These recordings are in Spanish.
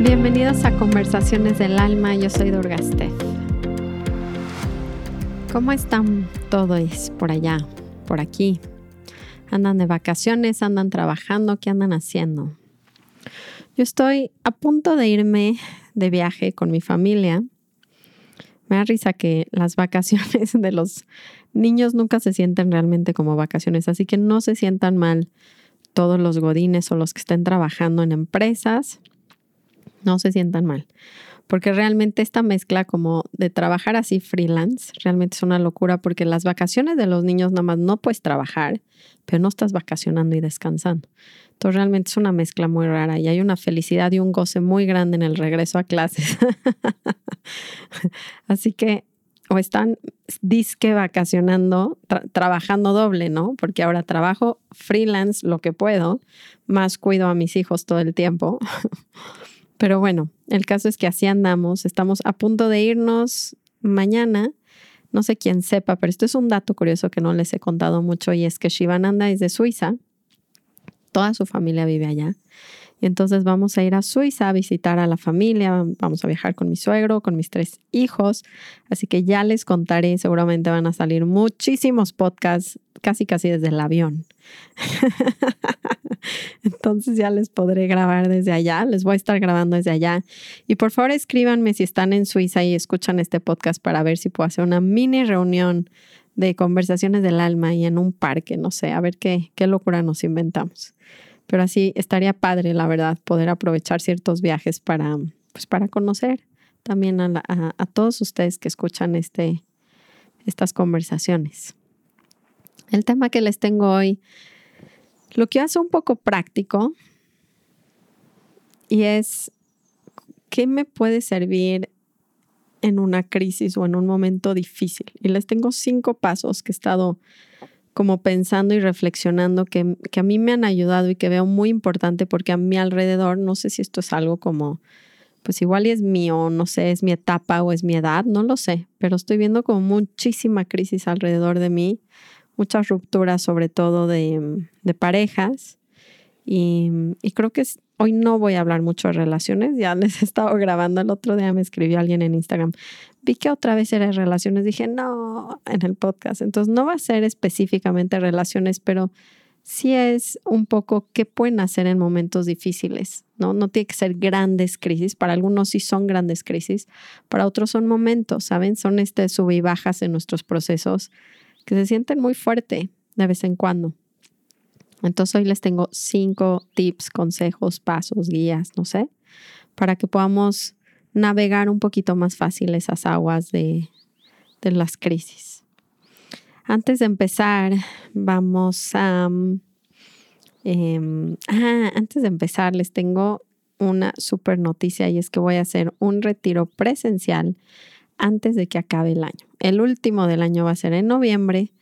Bienvenidos a Conversaciones del Alma, yo soy Durgastef. ¿Cómo están todos por allá, por aquí? ¿Andan de vacaciones? ¿Andan trabajando? ¿Qué andan haciendo? Yo estoy a punto de irme de viaje con mi familia. Me da risa que las vacaciones de los niños nunca se sienten realmente como vacaciones, así que no se sientan mal todos los godines o los que estén trabajando en empresas no se sientan mal, porque realmente esta mezcla como de trabajar así freelance, realmente es una locura porque las vacaciones de los niños nada más no puedes trabajar, pero no estás vacacionando y descansando. Entonces realmente es una mezcla muy rara y hay una felicidad y un goce muy grande en el regreso a clases. así que o están disque vacacionando, trabajando doble, ¿no? Porque ahora trabajo freelance lo que puedo, más cuido a mis hijos todo el tiempo. Pero bueno, el caso es que así andamos. Estamos a punto de irnos mañana. No sé quién sepa, pero esto es un dato curioso que no les he contado mucho y es que Shivananda es de Suiza. Toda su familia vive allá. Y entonces vamos a ir a Suiza a visitar a la familia, vamos a viajar con mi suegro, con mis tres hijos. Así que ya les contaré, seguramente van a salir muchísimos podcasts, casi casi desde el avión. Entonces ya les podré grabar desde allá, les voy a estar grabando desde allá. Y por favor escríbanme si están en Suiza y escuchan este podcast para ver si puedo hacer una mini reunión de conversaciones del alma y en un parque, no sé, a ver qué, qué locura nos inventamos. Pero así estaría padre, la verdad, poder aprovechar ciertos viajes para, pues, para conocer también a, todos ustedes que escuchan este, estas conversaciones. El tema que les tengo hoy lo que hace un poco práctico y es qué me puede servir en una crisis o en un momento difícil. Y les tengo cinco pasos que he estado como pensando y reflexionando que, que, a mí me han ayudado y que veo muy importante porque a mi alrededor, no sé si esto es algo como, pues igual y es mío, no sé, es mi etapa o es mi edad, no lo sé, pero estoy viendo como muchísima crisis alrededor de mí, muchas rupturas, sobre todo de, parejas. Y, creo que hoy no voy a hablar mucho de relaciones. Ya les he estado grabando. El otro día me escribió alguien en Instagram. Vi que otra vez era relaciones. Dije, no, en el podcast. Entonces no va a ser específicamente relaciones, pero sí es un poco qué pueden hacer en momentos difíciles, ¿no? No tiene que ser grandes crisis, para algunos sí son grandes crisis, para otros son momentos, ¿saben? Son este sub y bajas en nuestros procesos que se sienten muy fuerte de vez en cuando. Entonces hoy les tengo cinco tips, consejos, pasos, guías, no sé, para que podamos navegar un poquito más fácil esas aguas de, las crisis. Antes de empezar, vamos a... Em, ah, antes de empezar, les tengo una super noticia y es que voy a hacer un retiro presencial antes de que acabe el año. El último del año va a ser en noviembre,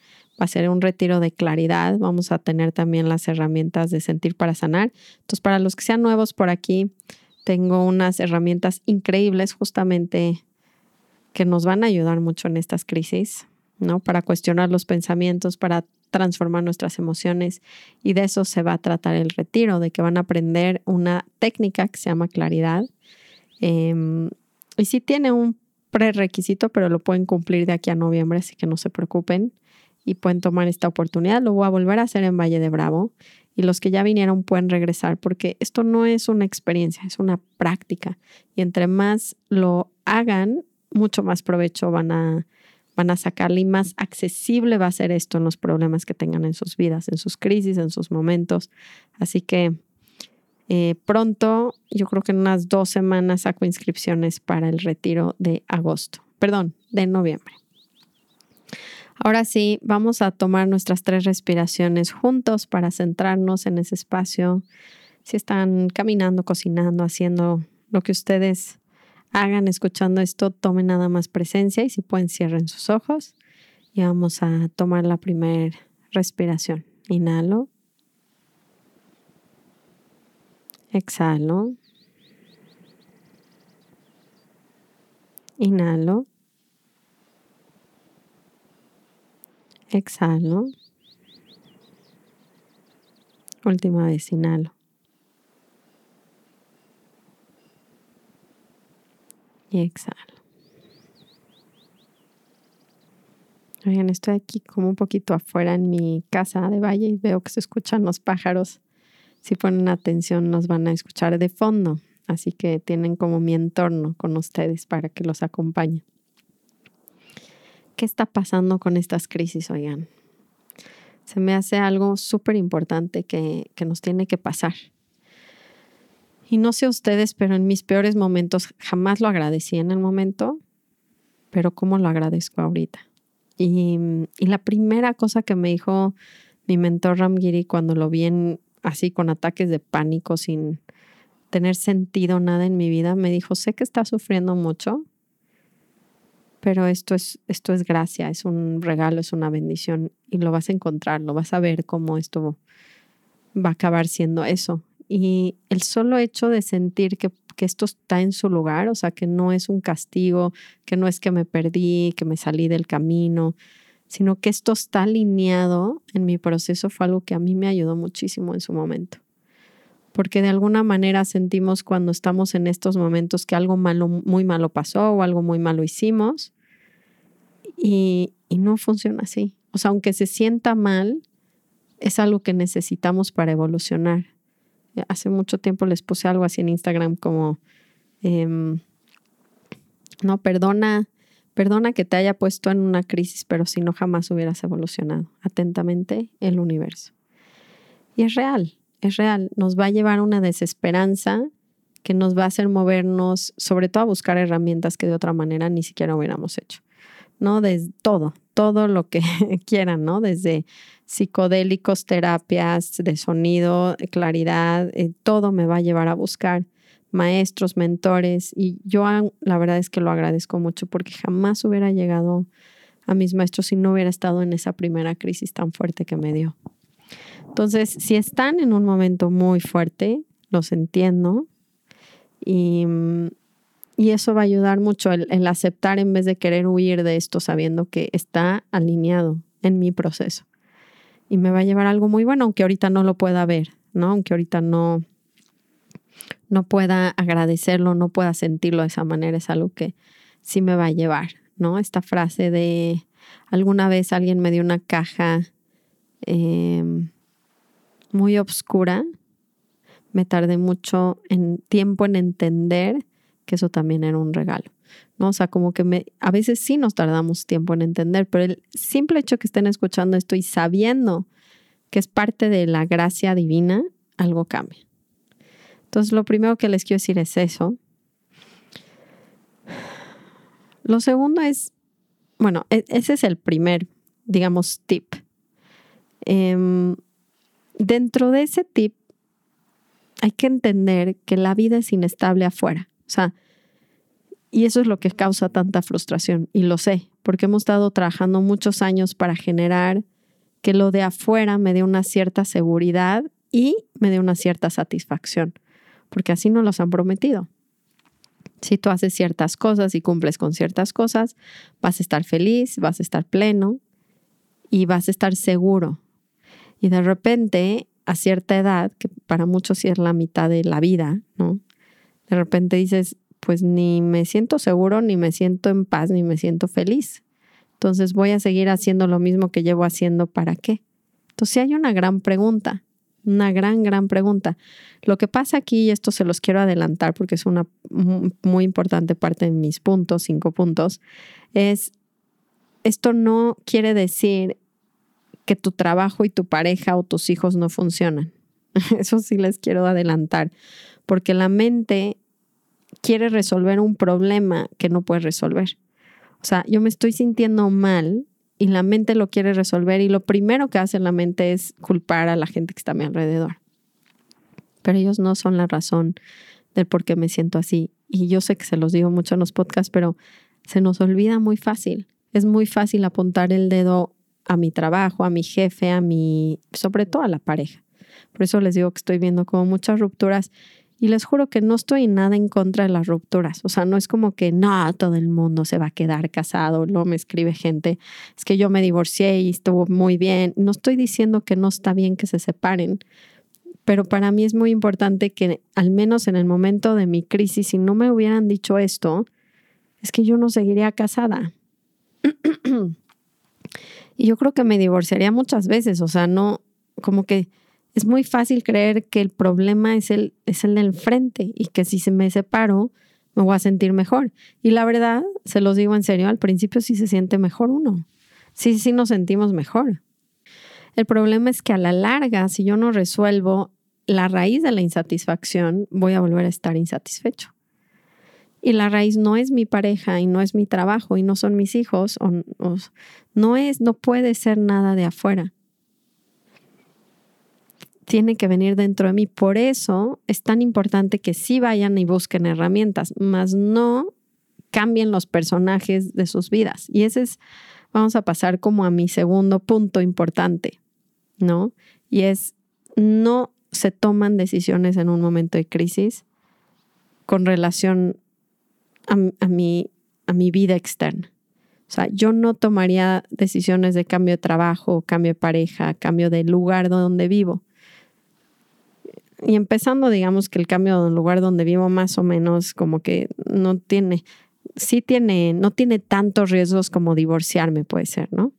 va a ser un retiro de claridad, vamos a tener también las herramientas de sentir para sanar. Entonces, para los que sean nuevos por aquí, tengo unas herramientas increíbles justamente que nos van a ayudar mucho en estas crisis, ¿no? Para cuestionar los pensamientos, para transformar nuestras emociones y de eso se va a tratar el retiro, de que van a aprender una técnica que se llama claridad. Em, y si tiene un prerequisito, pero lo pueden cumplir de aquí a noviembre, así que no se preocupen y pueden tomar esta oportunidad. Lo voy a volver a hacer en Valle de Bravo y los que ya vinieron pueden regresar porque esto no es una experiencia, es una práctica y entre más lo hagan, mucho más provecho van a, van a sacarle y más accesible va a ser esto en los problemas que tengan en sus vidas, en sus crisis, en sus momentos. Así que eh, pronto, yo creo que en unas dos semanas saco inscripciones para el retiro de agosto, perdón, de noviembre. Ahora sí, vamos a tomar nuestras tres respiraciones juntos para centrarnos en ese espacio. Si están caminando, cocinando, haciendo lo que ustedes hagan, escuchando esto, tomen nada más presencia y si pueden cierren sus ojos y vamos a tomar la primera respiración. Inhalo. Exhalo. Inhalo. Exhalo. Última vez, inhalo. Y exhalo. Oigan, estoy aquí como un poquito afuera en mi casa de valle y veo que se escuchan los pájaros. Si ponen atención, nos van a escuchar de fondo. Así que tienen como mi entorno con ustedes para que los acompañe. ¿Qué está pasando con estas crisis, oigan? Se me hace algo súper importante que, que nos tiene que pasar. Y no sé ustedes, pero en mis peores momentos jamás lo agradecí en el momento, pero ¿cómo lo agradezco ahorita? Y, y la primera cosa que me dijo mi mentor Ramgiri cuando lo vi en, así con ataques de pánico, sin tener sentido nada en mi vida, me dijo, sé que estás sufriendo mucho, pero esto es, esto es gracia, es un regalo, es una bendición y lo vas a encontrar, lo vas a ver cómo esto va a acabar siendo eso. Y el solo hecho de sentir que, que esto está en su lugar, o sea, que no es un castigo, que no es que me perdí, que me salí del camino, sino que esto está alineado en mi proceso fue algo que a mí me ayudó muchísimo en su momento. Porque de alguna manera sentimos cuando estamos en estos momentos que algo malo, muy malo pasó o algo muy malo hicimos y, y no funciona así. O sea, aunque se sienta mal, es algo que necesitamos para evolucionar. Hace mucho tiempo les puse algo así en Instagram como, em, no, perdona, perdona que te haya puesto en una crisis, pero si no jamás hubieras evolucionado. Atentamente, el universo. Y es real, es real. Nos va a llevar una desesperanza que nos va a hacer movernos, sobre todo a buscar herramientas que de otra manera ni siquiera hubiéramos hecho. ¿no? De todo, todo lo que quieran, ¿no? Desde psicodélicos, terapias de sonido, claridad, eh, todo me va a llevar a buscar maestros, mentores y yo la verdad es que lo agradezco mucho porque jamás hubiera llegado a mis maestros si no hubiera estado en esa primera crisis tan fuerte que me dio. Entonces, si están en un momento muy fuerte, los entiendo y y eso va a ayudar mucho el, aceptar en vez de querer huir de esto sabiendo que está alineado en mi proceso. Y me va a llevar algo muy bueno, aunque ahorita no lo pueda ver, ¿no? Aunque ahorita no, no pueda agradecerlo, no pueda sentirlo de esa manera, es algo que sí me va a llevar, ¿no? Esta frase de alguna vez alguien me dio una caja em, muy oscura, me tardé mucho en tiempo en entender que eso también era un regalo. ¿no? O sea, como que me, a veces sí nos tardamos tiempo en entender, pero el simple hecho que estén escuchando esto y sabiendo que es parte de la gracia divina, algo cambia. Entonces, lo primero que les quiero decir es eso. Lo segundo es, bueno, e, ese es el primer, digamos, tip. Em, dentro de ese tip, hay que entender que la vida es inestable afuera. O sea, y eso es lo que causa tanta frustración. Y lo sé, porque hemos estado trabajando muchos años para generar que lo de afuera me dé una cierta seguridad y me dé una cierta satisfacción, porque así nos los han prometido. Si tú haces ciertas cosas y cumples con ciertas cosas, vas a estar feliz, vas a estar pleno y vas a estar seguro. Y de repente, a cierta edad, que para muchos sí es la mitad de la vida, ¿no? de repente dices, pues ni me siento seguro, ni me siento en paz, ni me siento feliz. Entonces voy a seguir haciendo lo mismo que llevo haciendo, ¿para qué? Entonces hay una gran pregunta, una gran, gran pregunta. Lo que pasa aquí, y esto se los quiero adelantar porque es una muy importante parte de mis puntos, cinco puntos, es, esto no quiere decir que tu trabajo y tu pareja o tus hijos no funcionan. Eso sí les quiero adelantar, porque la mente quiere resolver un problema que no puede resolver. O sea, yo me estoy sintiendo mal y la mente lo quiere resolver y lo primero que hace la mente es culpar a la gente que está a mi alrededor. Pero ellos no son la razón del por qué me siento así. Y yo sé que se los digo mucho en los podcasts, pero se nos olvida muy fácil. Es muy fácil apuntar el dedo a mi trabajo, a mi jefe, a mi, sobre todo a la pareja. Por eso les digo que estoy viendo como muchas rupturas Y les juro que no estoy nada en contra de las rupturas. O sea, no es como que no, todo el mundo se va a quedar casado. Luego me escribe gente, es que yo me divorcié y estuvo muy bien. No estoy diciendo que no está bien que se separen, pero para mí es muy importante que al menos en el momento de mi crisis, si no me hubieran dicho esto, es que yo no seguiría casada. y yo creo que me divorciaría muchas veces. O sea, no, como que es muy fácil creer que el problema es el, es el del frente y que si se me separo me voy a sentir mejor. Y la verdad, se los digo en serio, al principio sí se siente mejor uno. Sí, sí nos sentimos mejor. El problema es que a la larga, si yo no resuelvo la raíz de la insatisfacción, voy a volver a estar insatisfecho. Y la raíz no es mi pareja y no es mi trabajo y no son mis hijos, o, no es, no puede ser nada de afuera tiene que venir dentro de mí. Por eso es tan importante que sí vayan y busquen herramientas, mas no cambien los personajes de sus vidas. Y ese es, vamos a pasar como a mi segundo punto importante, ¿no? Y es, no se toman decisiones en un momento de crisis con relación a, mi, a mi vida externa. O sea, yo no tomaría decisiones de cambio de trabajo, cambio de pareja, cambio de lugar donde vivo y empezando, digamos que el cambio del lugar donde vivo más o menos como que no tiene, sí tiene, no tiene tantos riesgos como divorciarme puede ser, ¿no?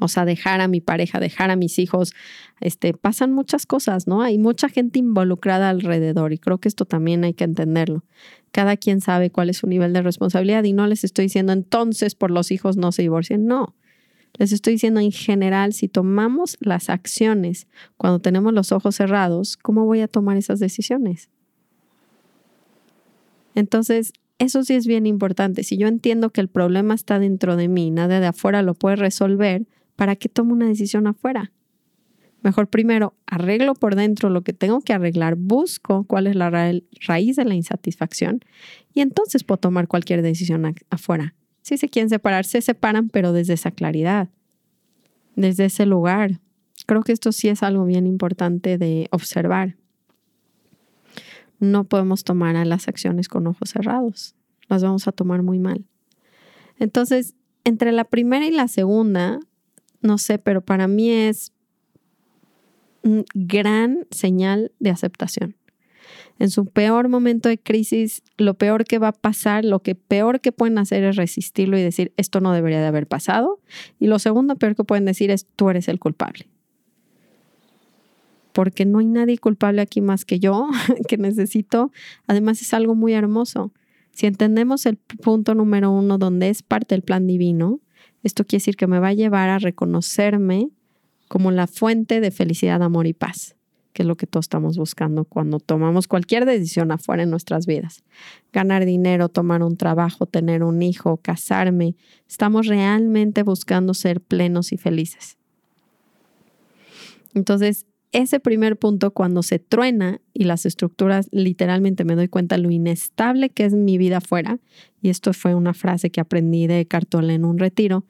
O sea, dejar a mi pareja, dejar a mis hijos, este, pasan muchas cosas, ¿no? Hay mucha gente involucrada alrededor y creo que esto también hay que entenderlo. Cada quien sabe cuál es su nivel de responsabilidad y no les estoy diciendo entonces por los hijos no se divorcien, no. Les estoy diciendo en general, si tomamos las acciones cuando tenemos los ojos cerrados, ¿cómo voy a tomar esas decisiones? Entonces, eso sí es bien importante. Si yo entiendo que el problema está dentro de mí, nada de afuera lo puede resolver, ¿para qué tomo una decisión afuera? Mejor primero arreglo por dentro lo que tengo que arreglar, busco cuál es la raíz de la insatisfacción y entonces puedo tomar cualquier decisión afuera. Si se quieren separar, se separan, pero desde esa claridad, desde ese lugar. Creo que esto sí es algo bien importante de observar. No podemos tomar las acciones con ojos cerrados. Las vamos a tomar muy mal. Entonces, entre la primera y la segunda, no sé, pero para mí es gran señal de aceptación en su peor momento de crisis, lo peor que va a pasar, lo que peor que pueden hacer es resistirlo y decir, esto no debería de haber pasado. Y lo segundo peor que pueden decir es, tú eres el culpable. Porque no hay nadie culpable aquí más que yo, que necesito. Además es algo muy hermoso. Si entendemos el punto número uno, donde es parte del plan divino, esto quiere decir que me va a llevar a reconocerme como la fuente de felicidad, amor y paz que es lo que todos estamos buscando cuando tomamos cualquier decisión afuera en nuestras vidas. Ganar dinero, tomar un trabajo, tener un hijo, casarme. Estamos realmente buscando ser plenos y felices. Entonces, ese primer punto, cuando se truena y las estructuras, literalmente me doy cuenta lo inestable que es mi vida afuera, y esto fue una frase que aprendí de Cartola en un retiro,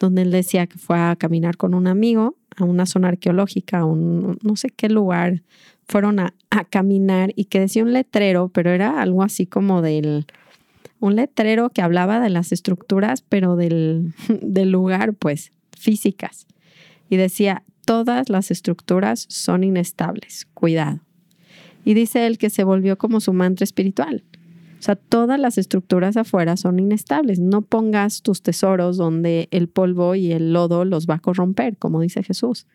donde él decía que fue a caminar con un amigo a una zona arqueológica, a un no sé qué lugar, fueron a, caminar y que decía un letrero, pero era algo así como del, un letrero que hablaba de las estructuras, pero del, del lugar, pues, físicas. Y decía, todas las estructuras son inestables, cuidado. Y dice él que se volvió como su mantra espiritual. O sea, todas las estructuras afuera son inestables. No pongas tus tesoros donde el polvo y el lodo los va a corromper, como dice Jesús.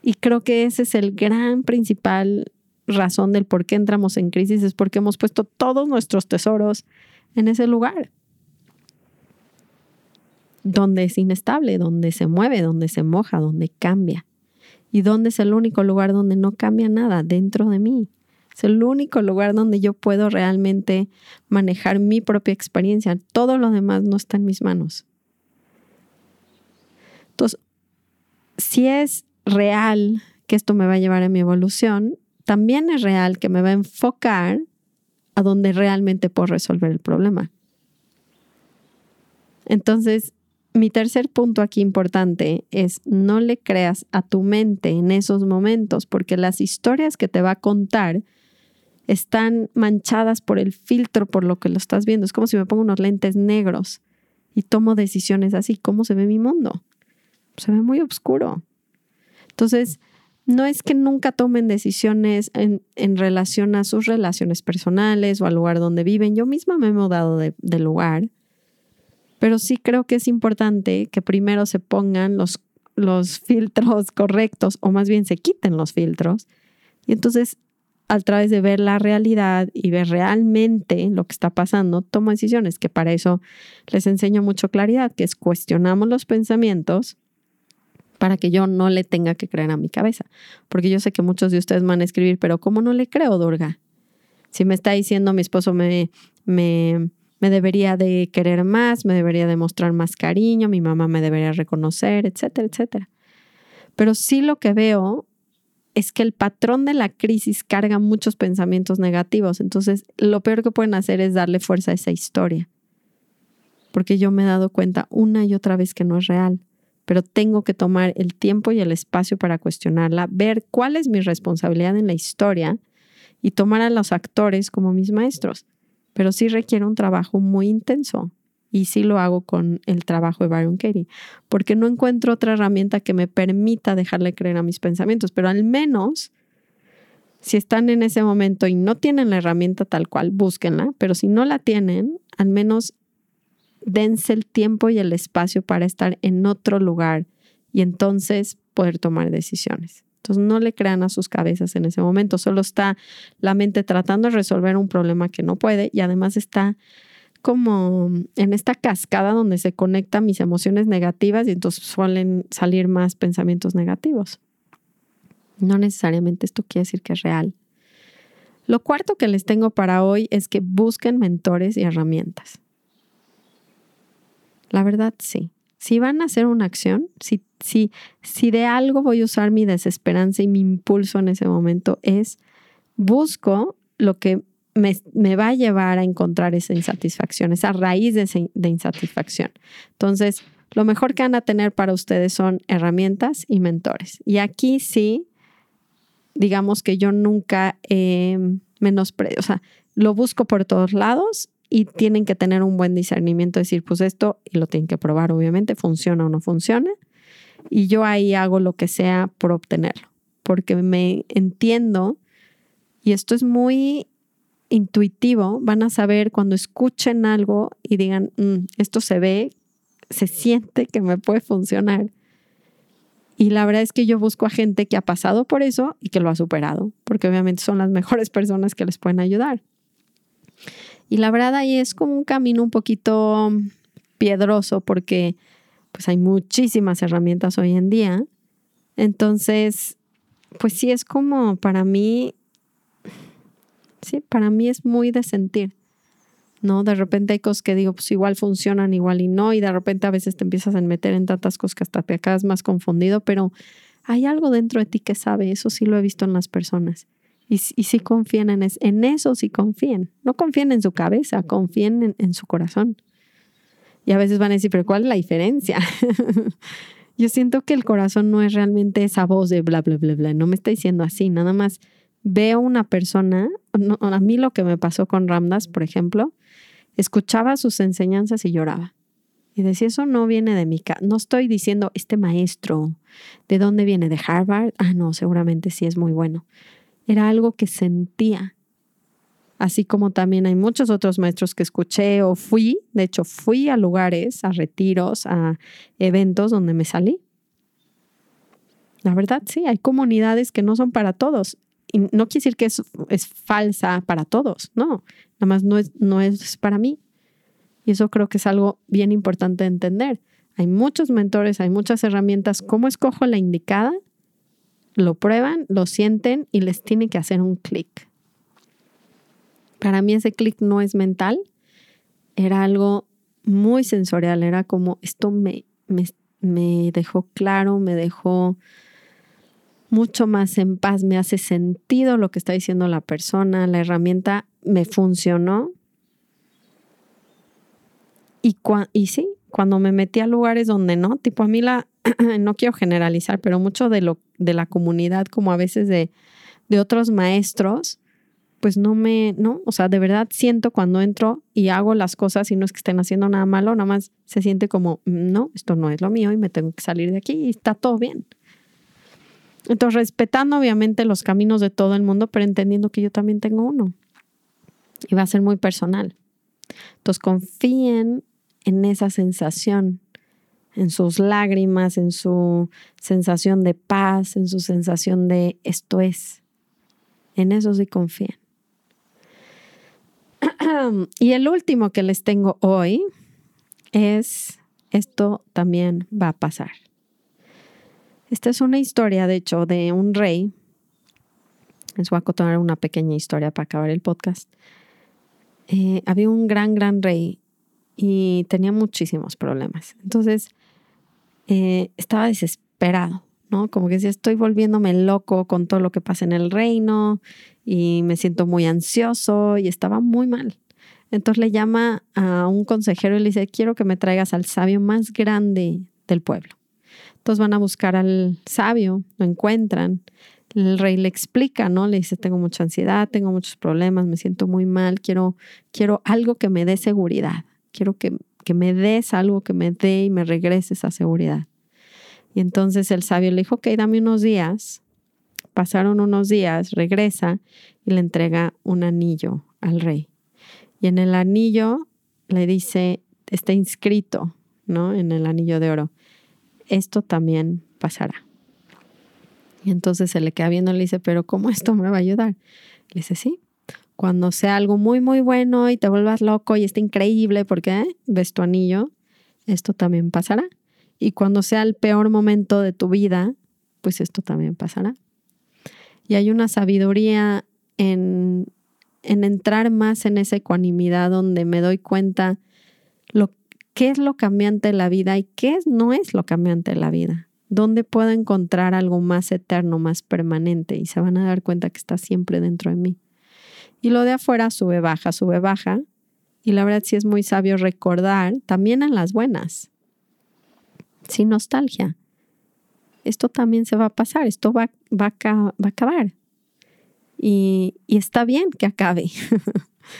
Y creo que ese es el gran principal razón del por qué entramos en crisis, es porque hemos puesto todos nuestros tesoros en ese lugar donde es inestable, donde se mueve, donde se moja, donde cambia. Y donde es el único lugar donde no cambia nada dentro de mí. Es el único lugar donde yo puedo realmente manejar mi propia experiencia. Todo lo demás no está en mis manos. Entonces, si es real que esto me va a llevar a mi evolución, también es real que me va a enfocar a donde realmente puedo resolver el problema. Entonces, mi tercer punto aquí importante es no le creas a tu mente en esos momentos, porque las historias que te va a contar están manchadas por el filtro, por lo que lo estás viendo. Es como si me pongo unos lentes negros y tomo decisiones así. ¿Cómo se ve mi mundo? Se ve muy oscuro. Entonces, no es que nunca tomen decisiones en, relación a sus relaciones personales o al lugar donde viven. Yo misma me he mudado de, de lugar, pero sí creo que es importante que primero se pongan los, los filtros correctos o más bien se quiten los filtros. Y entonces a través de ver la realidad y ver realmente lo que está pasando, tomo decisiones, que para eso les enseño mucho claridad, que es cuestionamos los pensamientos para que yo no le tenga que creer a mi cabeza. Porque yo sé que muchos de ustedes van a escribir, pero ¿cómo no le creo, Durga? Si me está diciendo mi esposo me, me, me debería de querer más, me debería de mostrar más cariño, mi mamá me debería reconocer, etcétera, etcétera. Pero sí lo que veo es que el patrón de la crisis carga muchos pensamientos negativos. Entonces, lo peor que pueden hacer es darle fuerza a esa historia. Porque yo me he dado cuenta una y otra vez que no es real. Pero tengo que tomar el tiempo y el espacio para cuestionarla, ver cuál es mi responsabilidad en la historia y tomar a los actores como mis maestros. Pero sí requiere un trabajo muy intenso y sí lo hago con el trabajo de Byron Katie, porque no encuentro otra herramienta que me permita dejarle creer a mis pensamientos, pero al menos si están en ese momento y no tienen la herramienta tal cual, búsquenla, pero si no la tienen, al menos dense el tiempo y el espacio para estar en otro lugar y entonces poder tomar decisiones. Entonces no le crean a sus cabezas en ese momento, solo está la mente tratando de resolver un problema que no puede y además está como en esta cascada donde se conectan mis emociones negativas y entonces suelen salir más pensamientos negativos. No necesariamente esto quiere decir que es real. Lo cuarto que les tengo para hoy es que busquen mentores y herramientas. La verdad, sí. Si van a hacer una acción, si, si, si de algo voy a usar mi desesperanza y mi impulso en ese momento, es busco lo que me, va a llevar a encontrar esa insatisfacción, esa raíz de, insatisfacción. Entonces, lo mejor que van a tener para ustedes son herramientas y mentores. Y aquí sí, digamos que yo nunca eh, menosprecio, o sea, lo busco por todos lados y tienen que tener un buen discernimiento, decir, pues esto, y lo tienen que probar, obviamente, funciona o no funciona. Y yo ahí hago lo que sea por obtenerlo, porque me entiendo, y esto es muy intuitivo, van a saber cuando escuchen algo y digan, mm, esto se ve, se siente que me puede funcionar. Y la verdad es que yo busco a gente que ha pasado por eso y que lo ha superado, porque obviamente son las mejores personas que les pueden ayudar. Y la verdad ahí es como un camino un poquito piedroso porque pues hay muchísimas herramientas hoy en día. Entonces, pues sí es como para mí Sí, para mí es muy de sentir. ¿no? De repente hay cosas que digo, pues igual funcionan, igual y no, y de repente a veces te empiezas a meter en tantas cosas que hasta te acabas más confundido, pero hay algo dentro de ti que sabe, eso sí lo he visto en las personas. Y, y sí confían en, eso, en eso, sí confíen. No confíen en su cabeza, confíen en, en su corazón. Y a veces van a decir, pero ¿cuál es la diferencia? Yo siento que el corazón no es realmente esa voz de bla, bla, bla, bla. No me está diciendo así, nada más veo una persona, a mí lo que me pasó con Ramdas, por ejemplo, escuchaba sus enseñanzas y lloraba. Y decía, eso no viene de mi casa. No estoy diciendo, este maestro, ¿de dónde viene? ¿De Harvard? Ah, no, seguramente sí es muy bueno. Era algo que sentía. Así como también hay muchos otros maestros que escuché o fui, de hecho fui a lugares, a retiros, a eventos donde me salí. La verdad, sí, hay comunidades que no son para todos y no quiere decir que es, es falsa para todos, no, nada más no es, no es para mí. Y eso creo que es algo bien importante de entender. Hay muchos mentores, hay muchas herramientas. ¿Cómo escojo la indicada? Lo prueban, lo sienten y les tiene que hacer un clic. Para mí ese clic no es mental, era algo muy sensorial, era como esto me, me, me dejó claro, me dejó mucho más en paz, me hace sentido lo que está diciendo la persona, la herramienta me funcionó. Y, y sí, cuando me metí a lugares donde no, tipo a mí la, no quiero generalizar, pero mucho de, lo, de la comunidad, como a veces de, de otros maestros, pues no me, no, o sea, de verdad siento cuando entro y hago las cosas y no es que estén haciendo nada malo, nada más se siente como, mm, no, esto no es lo mío y me tengo que salir de aquí y está todo bien. Entonces, respetando obviamente los caminos de todo el mundo, pero entendiendo que yo también tengo uno. Y va a ser muy personal. Entonces, confíen en esa sensación, en sus lágrimas, en su sensación de paz, en su sensación de esto es. En eso sí confíen. y el último que les tengo hoy es, esto también va a pasar. Esta es una historia, de hecho, de un rey. Les voy a contar una pequeña historia para acabar el podcast. Eh, había un gran, gran rey y tenía muchísimos problemas. Entonces, eh, estaba desesperado, ¿no? Como que decía, estoy volviéndome loco con todo lo que pasa en el reino y me siento muy ansioso y estaba muy mal. Entonces le llama a un consejero y le dice, quiero que me traigas al sabio más grande del pueblo. Entonces van a buscar al sabio, lo encuentran. El rey le explica, ¿no? Le dice, tengo mucha ansiedad, tengo muchos problemas, me siento muy mal, quiero, quiero algo que me dé seguridad, quiero que, que me des algo que me dé y me regrese esa seguridad. Y entonces el sabio le dijo, ok, dame unos días. Pasaron unos días, regresa y le entrega un anillo al rey. Y en el anillo le dice, está inscrito, ¿no? En el anillo de oro esto también pasará. Y entonces se le queda viendo y le dice, pero ¿cómo esto me va a ayudar? Le dice, sí, cuando sea algo muy, muy bueno y te vuelvas loco y esté increíble porque ves tu anillo, esto también pasará. Y cuando sea el peor momento de tu vida, pues esto también pasará. Y hay una sabiduría en, en entrar más en esa ecuanimidad donde me doy cuenta lo, qué es lo cambiante de la vida y qué no es lo cambiante de la vida. ¿Dónde puedo encontrar algo más eterno, más permanente? Y se van a dar cuenta que está siempre dentro de mí. Y lo de afuera sube, baja, sube, baja. Y la verdad sí es muy sabio recordar también en las buenas, sin nostalgia. Esto también se va a pasar, esto va, a, acabar. Y, está bien que acabe.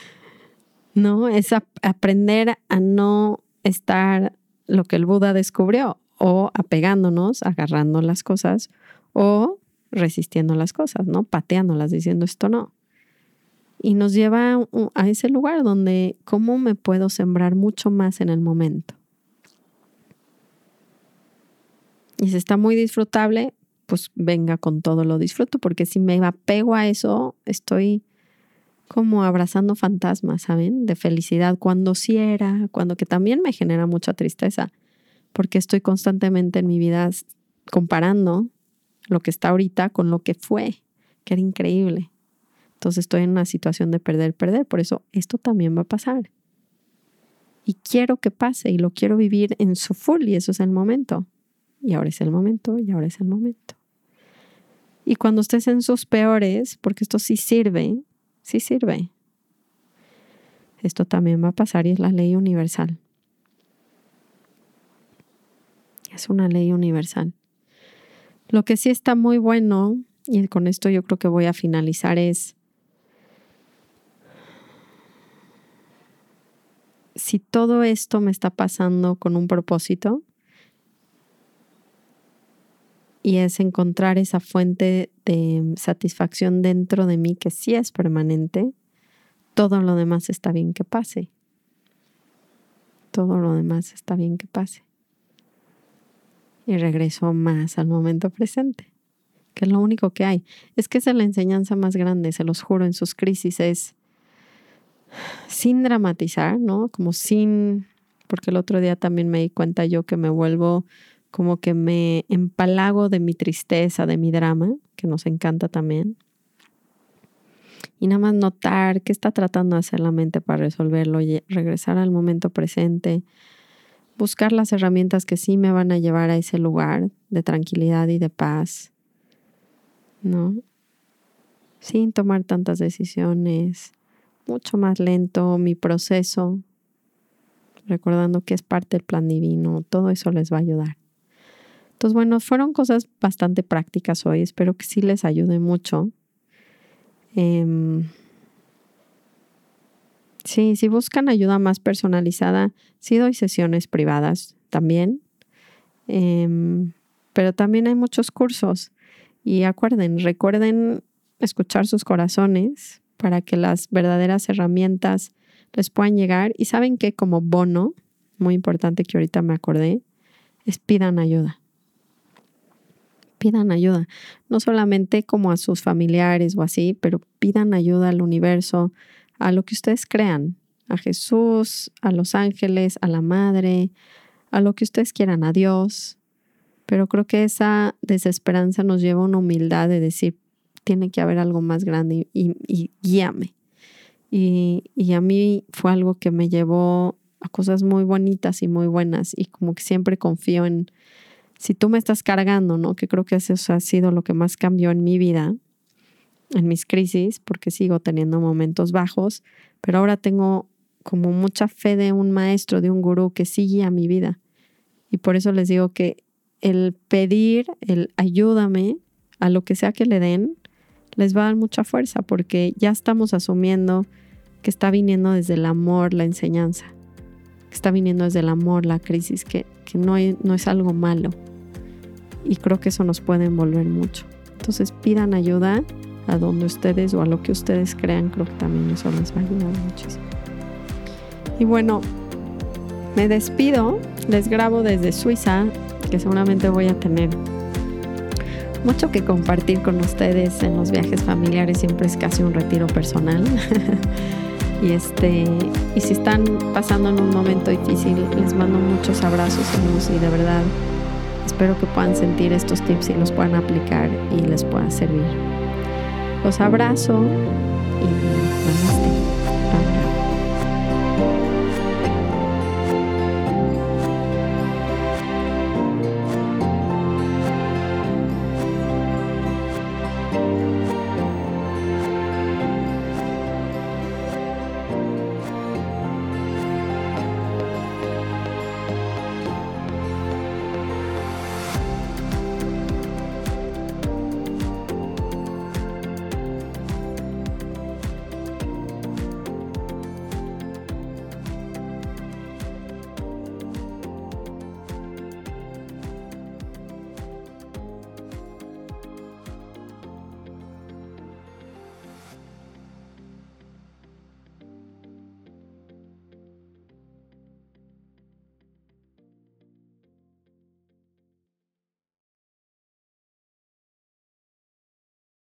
no, es aprender a no estar lo que el Buda descubrió, o apegándonos, agarrando las cosas, o resistiendo las cosas, ¿no? Pateándolas, diciendo esto no. Y nos lleva a ese lugar donde, ¿cómo me puedo sembrar mucho más en el momento? Y si está muy disfrutable, pues venga con todo lo disfruto, porque si me apego a eso, estoy como abrazando fantasmas, ¿saben? De felicidad, cuando sí era, cuando que también me genera mucha tristeza, porque estoy constantemente en mi vida comparando lo que está ahorita con lo que fue, que era increíble. Entonces estoy en una situación de perder, perder, por eso esto también va a pasar. Y quiero que pase y lo quiero vivir en su full y eso es el momento. Y ahora es el momento y ahora es el momento. Y cuando estés en sus peores, porque esto sí sirve, sí sirve. Esto también va a pasar y es la ley universal. Es una ley universal. Lo que sí está muy bueno, y con esto yo creo que voy a finalizar, es si todo esto me está pasando con un propósito, y es encontrar esa fuente de satisfacción dentro de mí que sí es permanente, todo lo demás está bien que pase. Todo lo demás está bien que pase. Y regreso más al momento presente, que es lo único que hay. Es que es la enseñanza más grande, se los juro, en sus crisis es sin dramatizar, ¿no? Como sin, porque el otro día también me di cuenta yo que me vuelvo como que me empalago de mi tristeza, de mi drama, que nos encanta también. Y nada más notar qué está tratando de hacer la mente para resolverlo y regresar al momento presente, buscar las herramientas que sí me van a llevar a ese lugar de tranquilidad y de paz, ¿no? Sin tomar tantas decisiones, mucho más lento mi proceso, recordando que es parte del plan divino, todo eso les va a ayudar. Entonces, bueno, fueron cosas bastante prácticas hoy. Espero que sí les ayude mucho. Em, Sí, si buscan ayuda más personalizada, sí doy sesiones privadas también. Em, pero también hay muchos cursos. Y acuerden, recuerden escuchar sus corazones para que las verdaderas herramientas les puedan llegar. Y saben que como bono, muy importante que ahorita me acordé, es pidan ayuda. Pidan ayuda, no solamente como a sus familiares o así, pero pidan ayuda al universo, a lo que ustedes crean, a Jesús, a los ángeles, a la Madre, a lo que ustedes quieran, a Dios. Pero creo que esa desesperanza nos lleva a una humildad de decir, tiene que haber algo más grande y, guíame. Y, y, a mí fue algo que me llevó a cosas muy bonitas y muy buenas y como que siempre confío en, si tú me estás cargando, ¿no? Que creo que eso ha sido lo que más cambió en mi vida, en mis crisis, porque sigo teniendo momentos bajos, pero ahora tengo como mucha fe de un maestro, de un gurú que sigue a mi vida. Y por eso les digo que el pedir, el ayúdame a lo que sea que le den, les va a dar mucha fuerza porque ya estamos asumiendo que está viniendo desde el amor la enseñanza, que está viniendo desde el amor la crisis, que, que no, no es algo malo. Y creo que eso nos puede envolver mucho. Entonces pidan ayuda a donde ustedes o a lo que ustedes crean, creo que también eso les va a ayudar muchísimo. Y bueno, me despido, les grabo desde Suiza, que seguramente voy a tener mucho que compartir con ustedes en los viajes familiares, siempre es casi un retiro personal. y este, y si están pasando en un momento difícil, les mando muchos abrazos y de verdad espero que puedan sentir estos tips y los puedan aplicar y les pueda servir. Los abrazo y namaste.